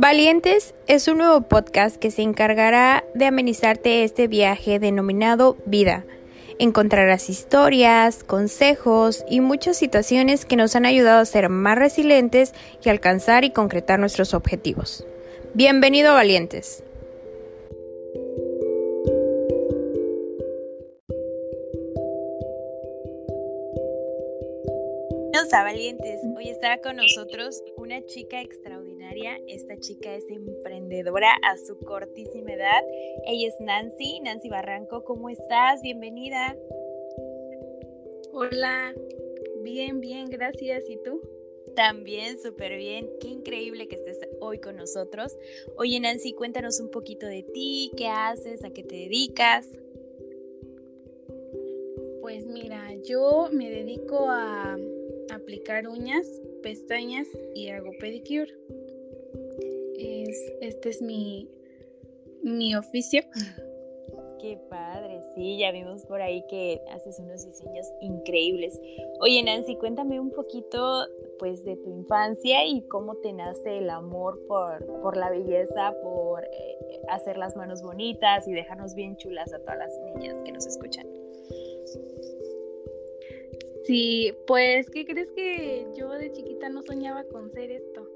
Valientes es un nuevo podcast que se encargará de amenizarte este viaje denominado vida. Encontrarás historias, consejos y muchas situaciones que nos han ayudado a ser más resilientes y alcanzar y concretar nuestros objetivos. Bienvenido Valientes. a Valientes. Hoy estará con nosotros una chica extraordinaria. Esta chica es emprendedora a su cortísima edad. Ella es Nancy, Nancy Barranco. ¿Cómo estás? Bienvenida. Hola, bien, bien, gracias. ¿Y tú? También, súper bien. Qué increíble que estés hoy con nosotros. Oye, Nancy, cuéntanos un poquito de ti, qué haces, a qué te dedicas. Pues mira, yo me dedico a aplicar uñas, pestañas y hago pedicure. Es, este es mi, mi oficio. Qué padre, sí, ya vimos por ahí que haces unos diseños increíbles. Oye, Nancy, cuéntame un poquito pues de tu infancia y cómo te nace el amor por, por la belleza, por eh, hacer las manos bonitas y dejarnos bien chulas a todas las niñas que nos escuchan. Sí, pues, ¿qué crees que yo de chiquita no soñaba con ser esto?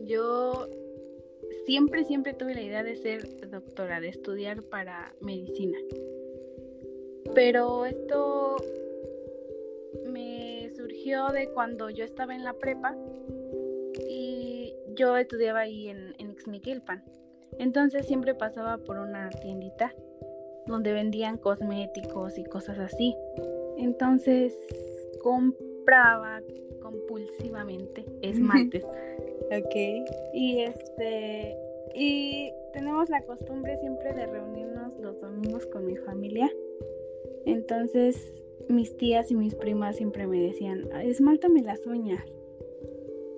Yo siempre, siempre tuve la idea de ser doctora, de estudiar para medicina. Pero esto me surgió de cuando yo estaba en la prepa y yo estudiaba ahí en, en Ixmiquilpan. Entonces siempre pasaba por una tiendita donde vendían cosméticos y cosas así. Entonces compraba compulsivamente esmaltes. Ok. Y este y tenemos la costumbre siempre de reunirnos los domingos con mi familia. Entonces mis tías y mis primas siempre me decían, esmáltame las uñas.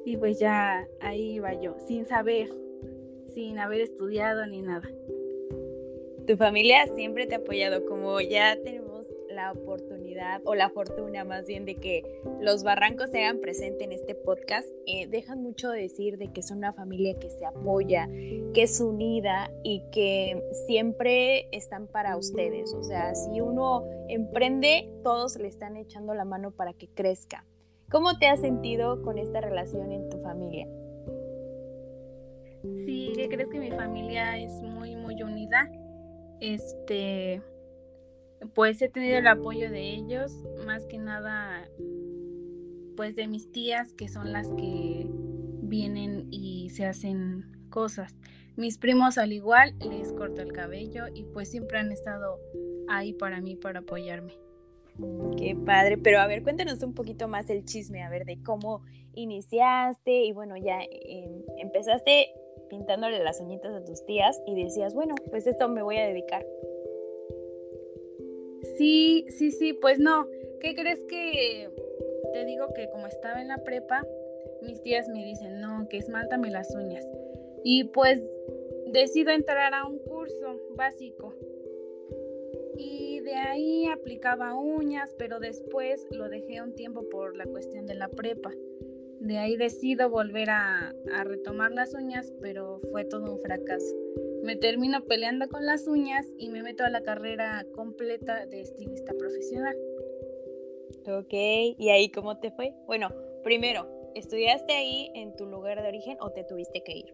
Y pues ya ahí iba yo, sin saber, sin haber estudiado ni nada. Tu familia siempre te ha apoyado, como ya tenemos la oportunidad o la fortuna más bien de que los barrancos se hagan presente en este podcast, eh, dejan mucho decir de que son una familia que se apoya, que es unida y que siempre están para ustedes. O sea, si uno emprende, todos le están echando la mano para que crezca. ¿Cómo te has sentido con esta relación en tu familia? Sí, crees que mi familia es muy, muy unida. Este, pues he tenido el apoyo de ellos, más que nada pues de mis tías que son las que vienen y se hacen cosas. Mis primos al igual les corto el cabello y pues siempre han estado ahí para mí para apoyarme. Qué padre, pero a ver, cuéntanos un poquito más el chisme, a ver, de cómo iniciaste y bueno, ya em, empezaste pintándole las uñitas a tus tías y decías, bueno, pues esto me voy a dedicar. Sí, sí, sí, pues no. ¿Qué crees que te digo que como estaba en la prepa, mis tías me dicen, no, que esmáltame las uñas. Y pues decido entrar a un curso básico. Y de ahí aplicaba uñas, pero después lo dejé un tiempo por la cuestión de la prepa. De ahí decido volver a, a retomar las uñas, pero fue todo un fracaso me termino peleando con las uñas y me meto a la carrera completa de estilista profesional. Ok, ¿y ahí cómo te fue? Bueno, primero, ¿estudiaste ahí en tu lugar de origen o te tuviste que ir?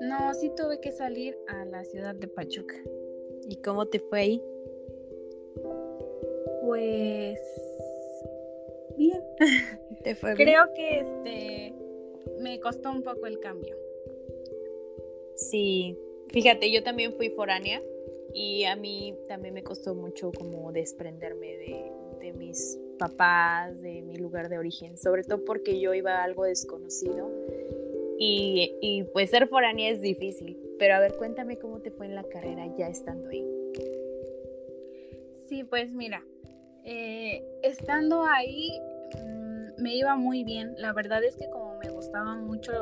No, sí tuve que salir a la ciudad de Pachuca. ¿Y cómo te fue ahí? Pues bien. ¿Te fue Creo que este me costó un poco el cambio. Sí, fíjate, yo también fui foránea y a mí también me costó mucho como desprenderme de, mis papás, de mi lugar de origen, sobre todo porque yo iba a algo desconocido y, y, pues ser foránea es difícil, pero a ver, cuéntame cómo te fue en la carrera ya estando ahí. Sí, pues mira, eh, estando ahí mm, me iba muy bien, la verdad es que como me gustaba mucho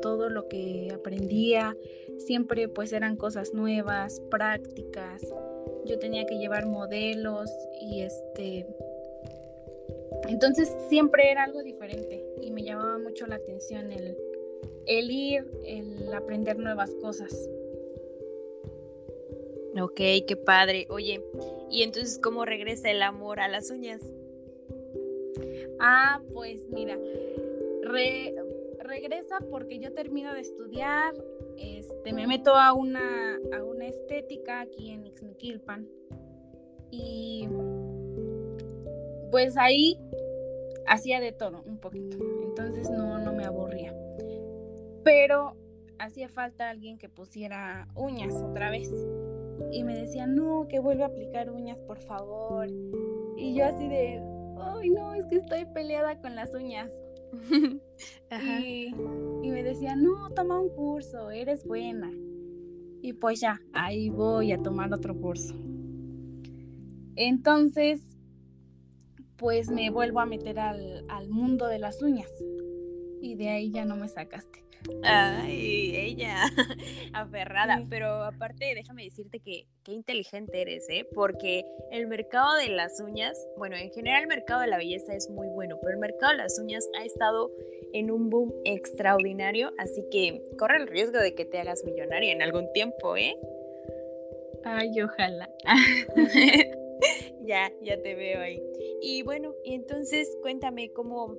todo lo que aprendía, siempre pues eran cosas nuevas, prácticas. Yo tenía que llevar modelos y este entonces siempre era algo diferente y me llamaba mucho la atención el, el ir, el aprender nuevas cosas. Ok, qué padre. Oye, ¿y entonces cómo regresa el amor a las uñas? Ah, pues mira, regresa porque yo termino de estudiar, este, me meto a una, a una estética aquí en Ixmiquilpan y pues ahí hacía de todo un poquito, entonces no, no me aburría. Pero hacía falta alguien que pusiera uñas otra vez. Y me decía, no, que vuelva a aplicar uñas, por favor. Y yo así de, ay, no, es que estoy peleada con las uñas. Y, y, me decía, no, toma un curso, eres buena. Y pues ya, ahí voy a tomar otro curso. Entonces, pues me vuelvo a meter al, al mundo de las uñas. Y de ahí ya no me sacaste. Ay, ella, aferrada. Pero aparte, déjame decirte que qué inteligente eres, ¿eh? Porque el mercado de las uñas, bueno, en general el mercado de la belleza es muy bueno, pero el mercado de las uñas ha estado en un boom extraordinario, así que corre el riesgo de que te hagas millonaria en algún tiempo, ¿eh? Ay, ojalá. ya, ya te veo ahí. Y bueno, y entonces cuéntame cómo,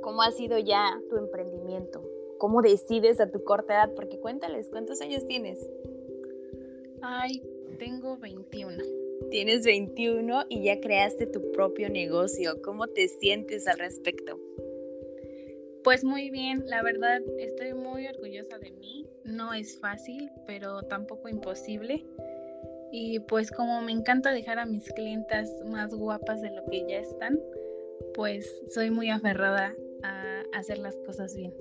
cómo ha sido ya tu emprendimiento cómo decides a tu corta edad, porque cuéntales, ¿cuántos años tienes? Ay, tengo 21. Tienes 21 y ya creaste tu propio negocio. ¿Cómo te sientes al respecto? Pues muy bien, la verdad estoy muy orgullosa de mí. No es fácil, pero tampoco imposible. Y pues como me encanta dejar a mis clientas más guapas de lo que ya están, pues soy muy aferrada a hacer las cosas bien.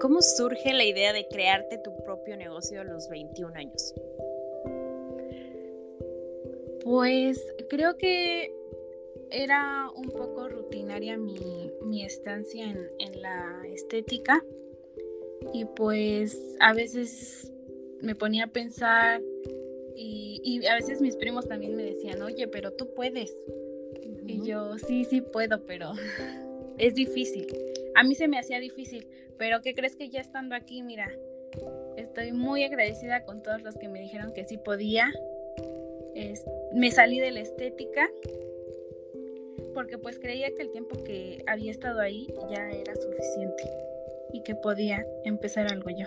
¿Cómo surge la idea de crearte tu propio negocio a los 21 años? Pues creo que era un poco rutinaria mi, estancia en, la estética y pues a veces me ponía a pensar y, y, a veces mis primos también me decían, oye, pero tú puedes. Y yo, sí, sí puedo, pero es difícil. A mí se me hacía difícil, pero ¿qué crees que ya estando aquí, mira, estoy muy agradecida con todos los que me dijeron que sí podía. me salí de la estética porque pues creía que el tiempo que había estado ahí ya era suficiente y que podía empezar algo yo.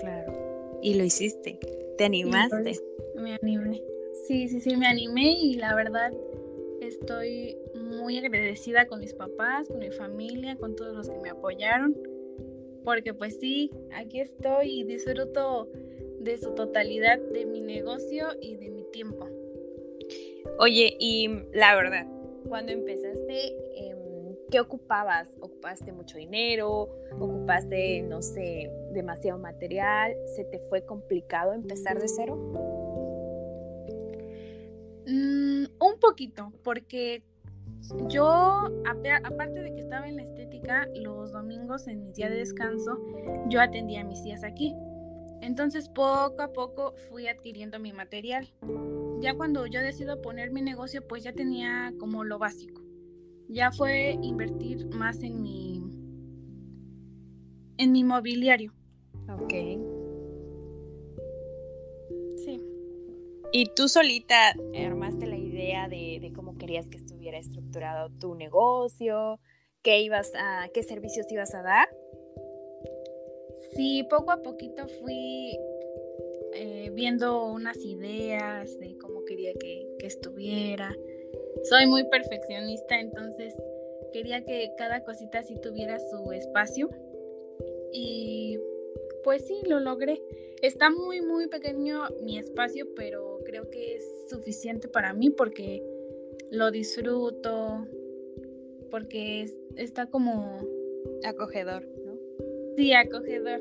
Claro. Y lo hiciste. Te animaste. Pues, me animé. Sí, sí, sí, me animé y la verdad estoy muy agradecida con mis papás, con mi familia, con todos los que me apoyaron, porque pues sí, aquí estoy y disfruto de su totalidad de mi negocio y de mi tiempo. Oye, y la verdad, cuando empezaste, em, ¿qué ocupabas? ¿Ocupaste mucho dinero? ¿Ocupaste, no sé, demasiado material? ¿Se te fue complicado empezar de cero? Mm, un poquito, porque yo, aparte de que estaba en la estética, los domingos en mis días de descanso, yo atendía a mis días aquí. Entonces, poco a poco fui adquiriendo mi material. Ya cuando yo decido poner mi negocio, pues ya tenía como lo básico. Ya fue invertir más en mi en mi mobiliario. Ok. Sí. ¿Y tú solita armaste la idea de, de cómo querías que estuviera estructurado tu negocio? ¿Qué, ibas a, ¿Qué servicios ibas a dar? Sí, poco a poquito fui eh, viendo unas ideas de cómo quería que, que estuviera. Soy muy perfeccionista, entonces quería que cada cosita sí tuviera su espacio. Y pues sí, lo logré. Está muy, muy pequeño mi espacio, pero creo que es suficiente para mí porque lo disfruto, porque está como... Acogedor, ¿no? Sí, acogedor.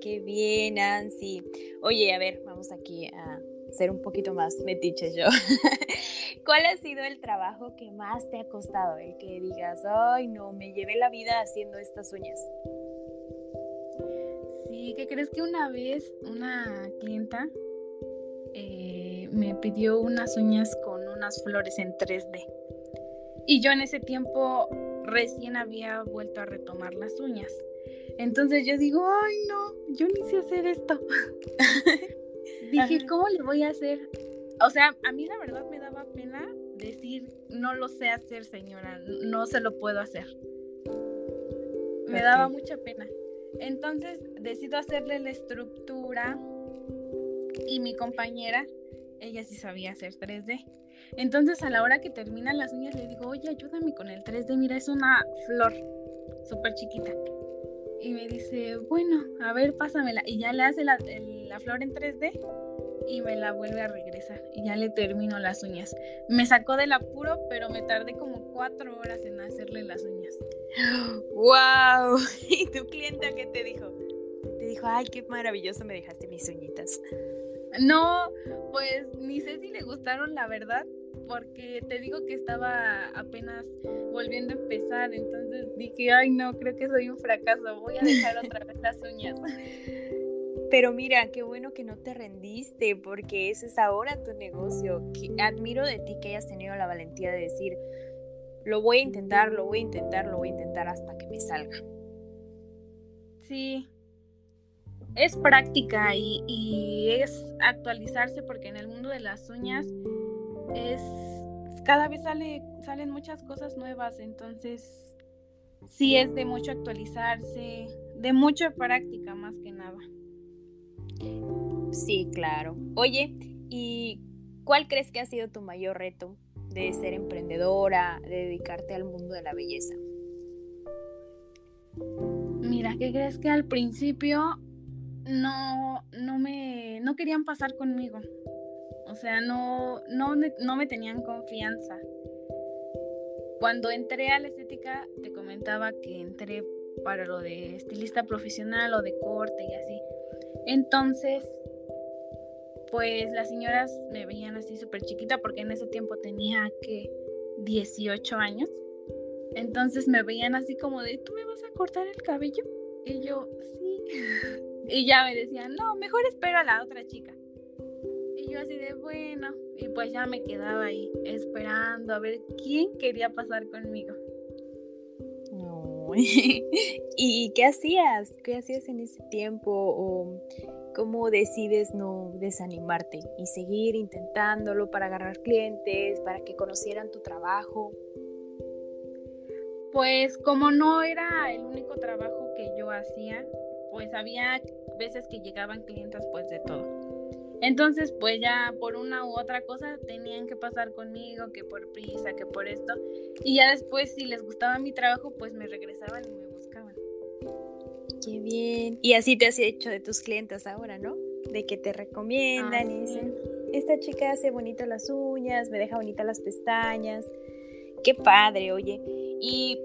Qué bien, Nancy. Oye, a ver, vamos aquí a ser un poquito más metiches yo. ¿Cuál ha sido el trabajo que más te ha costado? El que digas, ay, no, me llevé la vida haciendo estas uñas. Sí, ¿qué crees que una vez una clienta eh, me pidió unas uñas con unas flores en 3D. Y yo en ese tiempo recién había vuelto a retomar las uñas. Entonces yo digo, ay no, yo ni sé hacer esto. Dije, ¿cómo le voy a hacer? O sea, a mí la verdad me daba pena decir, no lo sé hacer, señora, no se lo puedo hacer. Me daba mucha pena. Entonces decido hacerle la estructura y mi compañera, ella sí sabía hacer 3D. Entonces a la hora que terminan las uñas le digo, oye, ayúdame con el 3D, mira, es una flor súper chiquita. Y me dice, bueno, a ver, pásamela. Y ya le hace la, la flor en 3D y me la vuelve a regresar. Y ya le termino las uñas. Me sacó del apuro, pero me tardé como cuatro horas en hacerle las uñas. ¡Wow! ¿Y tu clienta qué te dijo? Te dijo, ay, qué maravilloso me dejaste mis uñitas. No, pues ni sé si le gustaron, la verdad, porque te digo que estaba apenas volviendo a empezar, entonces dije, ay no, creo que soy un fracaso, voy a dejar otra vez las uñas. Pero mira, qué bueno que no te rendiste, porque ese es ahora tu negocio. Admiro de ti que hayas tenido la valentía de decir, lo voy a intentar, lo voy a intentar, lo voy a intentar hasta que me salga. Sí, es práctica y, es actualizarse porque en el mundo de las uñas es cada vez sale, salen muchas cosas nuevas, entonces sí es de mucho actualizarse, de mucha práctica más que nada. Sí, claro. Oye, ¿y cuál crees que ha sido tu mayor reto de ser emprendedora, de dedicarte al mundo de la belleza? Mira, ¿qué crees que al principio no, no me, no querían pasar conmigo? O sea, no, no, no me tenían confianza. Cuando entré a la estética, te comentaba que entré para lo de estilista profesional o de corte y así. Entonces, pues las señoras me veían así súper chiquita porque en ese tiempo tenía que 18 años. Entonces me veían así como de, ¿tú me vas a cortar el cabello? Y yo, sí. Y ya me decían, no, mejor espera a la otra chica. Y yo así de, bueno. Y pues ya me quedaba ahí esperando a ver quién quería pasar conmigo. No. ¿Y qué hacías? ¿Qué hacías en ese tiempo? ¿O ¿Cómo decides no desanimarte y seguir intentándolo para agarrar clientes, para que conocieran tu trabajo? Pues como no era el único trabajo que yo hacía, pues había veces que llegaban clientes pues de todo. Entonces pues ya por una u otra cosa tenían que pasar conmigo, que por prisa, que por esto. Y ya después si les gustaba mi trabajo pues me regresaban y me Qué bien. Y así te has hecho de tus clientes ahora, ¿no? De que te recomiendan y dicen, esta chica hace bonito las uñas, me deja bonita las pestañas. Qué padre, oye. ¿Y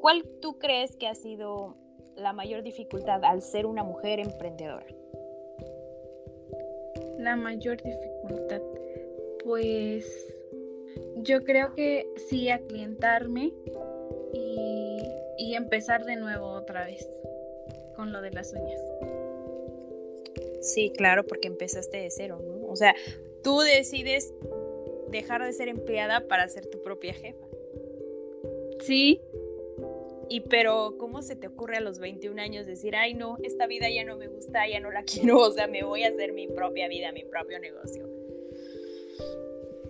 cuál tú crees que ha sido la mayor dificultad al ser una mujer emprendedora? La mayor dificultad, pues yo creo que sí aclientarme y, y empezar de nuevo otra vez con lo de las uñas. Sí, claro, porque empezaste de cero, ¿no? O sea, tú decides dejar de ser empleada para ser tu propia jefa. Sí. Y pero, ¿cómo se te ocurre a los 21 años decir, ay, no, esta vida ya no me gusta, ya no la quiero, o sea, me voy a hacer mi propia vida, mi propio negocio?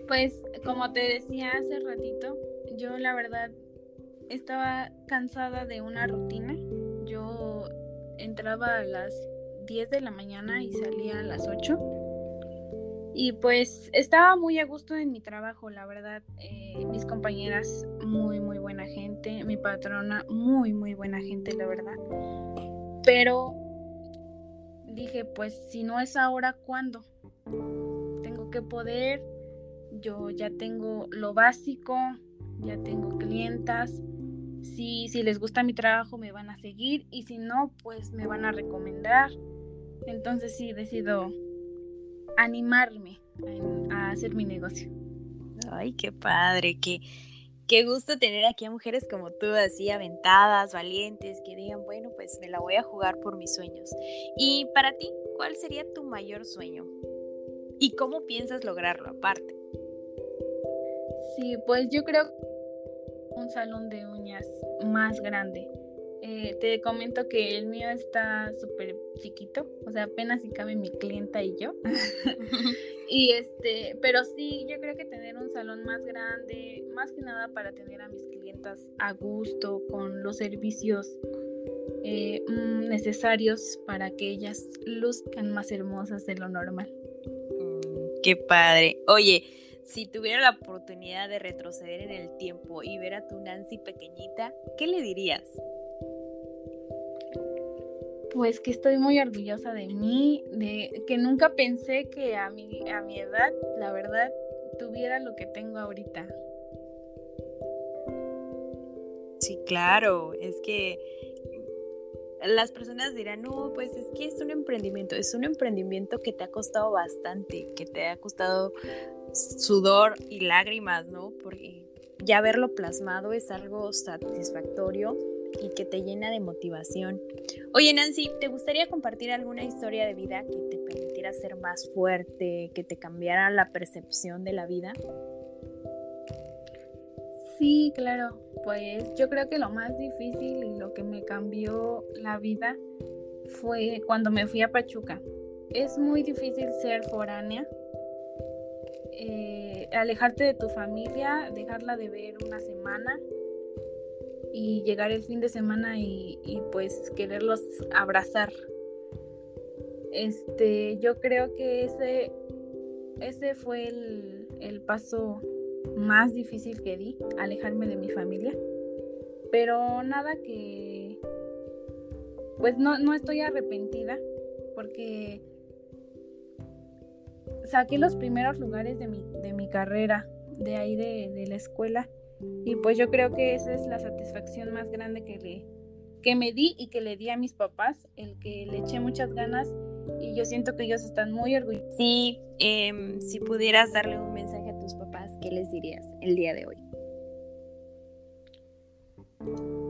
Pues, como te decía hace ratito, yo la verdad estaba cansada de una rutina. Yo entraba a las 10 de la mañana y salía a las 8. Y pues estaba muy a gusto en mi trabajo, la verdad. Eh, mis compañeras, muy, muy buena gente. Mi patrona, muy, muy buena gente, la verdad. Pero dije, pues si no es ahora, ¿cuándo? Tengo que poder. Yo ya tengo lo básico, ya tengo clientas si, si les gusta mi trabajo me van a seguir y si no, pues me van a recomendar. Entonces sí, decido animarme a, hacer mi negocio. Ay, qué padre, qué, qué gusto tener aquí a mujeres como tú, así aventadas, valientes, que digan, bueno, pues me la voy a jugar por mis sueños. Y para ti, ¿cuál sería tu mayor sueño? ¿Y cómo piensas lograrlo aparte? Sí, pues yo creo un salón de uñas más grande, Eh, te comento que el mío está súper chiquito, o sea, apenas si cabe mi clienta y yo. y este, pero sí, yo creo que tener un salón más grande, más que nada para tener a mis clientas a gusto, con los servicios eh, mm, necesarios para que ellas luzcan más hermosas de lo normal. Mm, qué padre. Oye, si tuviera la oportunidad de retroceder en el tiempo y ver a tu Nancy pequeñita, ¿qué le dirías? Pues que estoy muy orgullosa de mí, de que nunca pensé que a mi, a mi edad, la verdad, tuviera lo que tengo ahorita. Sí, claro, es que las personas dirán, no, pues es que es un emprendimiento, es un emprendimiento que te ha costado bastante, que te ha costado sudor y lágrimas, ¿no? Porque ya verlo plasmado es algo satisfactorio y que te llena de motivación. Oye Nancy, ¿te gustaría compartir alguna historia de vida que te permitiera ser más fuerte, que te cambiara la percepción de la vida? Sí, claro. Pues yo creo que lo más difícil y lo que me cambió la vida fue cuando me fui a Pachuca. Es muy difícil ser foránea, eh, alejarte de tu familia, dejarla de ver una semana y llegar el fin de semana y, pues quererlos abrazar. Este, yo creo que ese, ese fue el, el paso más difícil que di, alejarme de mi familia. Pero nada que, pues no, no estoy arrepentida porque saqué los primeros lugares de mi, de mi carrera, de ahí de, de la escuela y pues yo creo que esa es la satisfacción más grande que, le, que me di y que le di a mis papás, el que le eché muchas ganas y yo siento que ellos están muy orgullosos. Sí, em, si pudieras darle un mensaje a tus papás, ¿qué les dirías el día de hoy?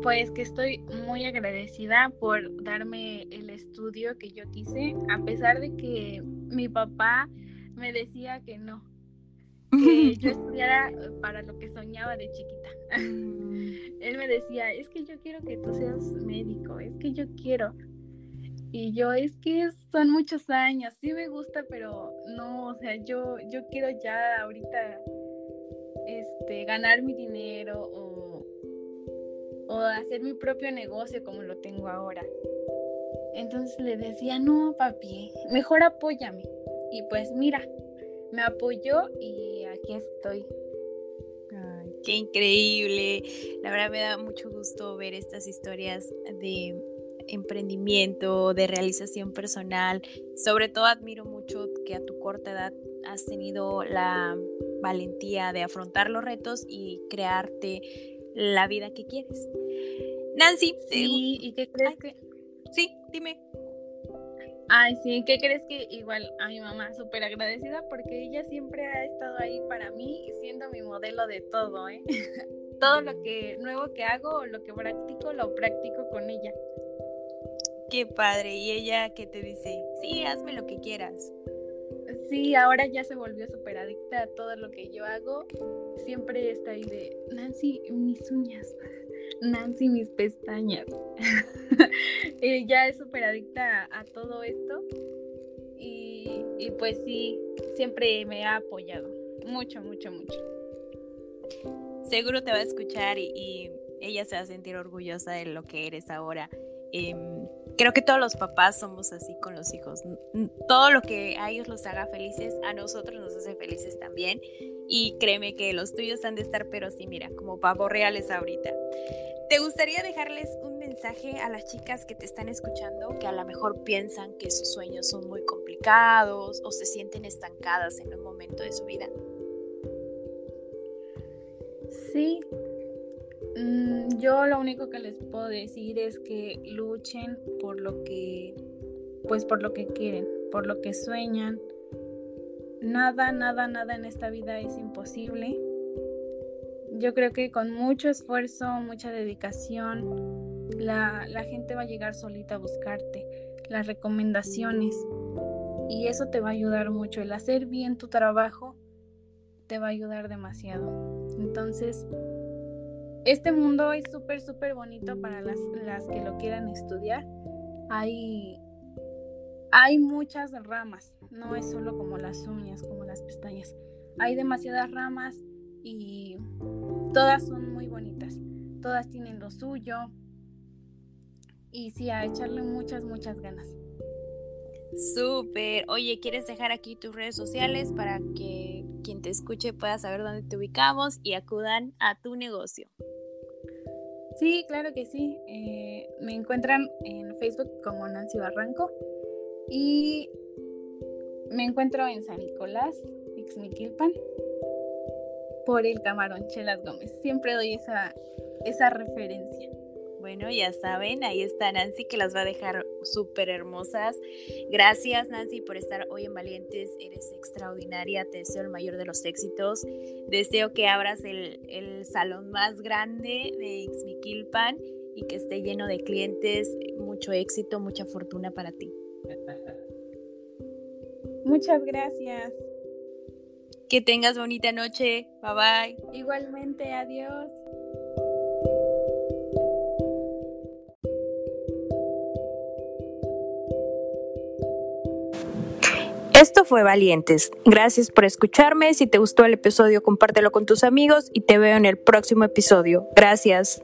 Pues que estoy muy agradecida por darme el estudio que yo quise, a pesar de que mi papá me decía que no, que yo estudiara para lo que soñaba de chiquita. Él me decía, es que yo quiero que tú seas médico, es que yo quiero. Y yo, es que son muchos años, sí me gusta, pero no, o sea, yo, yo quiero ya ahorita este, ganar mi dinero o, o hacer mi propio negocio como lo tengo ahora. Entonces le decía, no, papi, mejor apóyame. Y pues mira, me apoyó y aquí estoy. qué increíble. La verdad me da mucho gusto ver estas historias de emprendimiento, de realización personal. Sobre todo admiro mucho que a tu corta edad has tenido la valentía de afrontar los retos y crearte la vida que quieres. Nancy, sí, ¿y qué crees que? Sí, dime. Ay, sí, ¿qué crees que igual a mi mamá súper agradecida porque ella siempre ha estado ahí para mí siendo mi modelo de todo, ¿eh? todo lo que nuevo que hago o lo que practico, lo practico con ella. Qué padre, y ella qué te dice, sí, hazme lo que quieras. Sí, ahora ya se volvió súper adicta a todo lo que yo hago. Siempre está ahí de, Nancy, mis uñas. Nancy mis pestañas. ya es súper adicta a, todo esto. Y, pues sí, siempre me ha apoyado. Mucho, mucho, mucho. Seguro te va a escuchar y, ella se va a sentir orgullosa de lo que eres ahora. Em, creo que todos los papás somos así con los hijos. Todo lo que a ellos los haga felices, a nosotros nos hace felices también. Y créeme que los tuyos han de estar, pero sí, mira, como pavos reales ahorita. ¿Te gustaría dejarles un mensaje a las chicas que te están escuchando que a lo mejor piensan que sus sueños son muy complicados o se sienten estancadas en un momento de su vida? Sí, mm, yo lo único que les puedo decir es que luchen por lo que, pues por lo que quieren, por lo que sueñan. Nada, nada, nada en esta vida es imposible yo creo que con mucho esfuerzo, mucha dedicación, la, gente va a llegar solita a buscarte, las recomendaciones, y eso te va a ayudar mucho. El hacer bien tu trabajo te va a ayudar demasiado. Entonces, este mundo es súper, súper bonito para las, las que lo quieran estudiar. Hay, hay muchas ramas, no es solo como las uñas, como las pestañas. Hay demasiadas ramas y todas son muy bonitas. Todas tienen lo suyo. Y sí, a echarle muchas, muchas ganas. Súper. Oye, ¿quieres dejar aquí tus redes sociales para que quien te escuche pueda saber dónde te ubicamos y acudan a tu negocio? Sí, claro que sí. Eh, me encuentran en Facebook como Nancy Barranco y me encuentro en San Nicolás, Ixmiquilpan, por el camarón Chelas Gómez. Siempre doy esa, esa referencia. Bueno, ya saben, ahí está Nancy que las va a dejar súper hermosas. Gracias Nancy por estar hoy en Valientes, eres extraordinaria, te deseo el mayor de los éxitos. Deseo que abras el, el salón más grande de Ixmiquilpan y que esté lleno de clientes, mucho éxito, mucha fortuna para ti. Muchas gracias. Que tengas bonita noche. Bye bye. Igualmente, adiós. Esto fue Valientes. Gracias por escucharme. Si te gustó el episodio, compártelo con tus amigos y te veo en el próximo episodio. Gracias.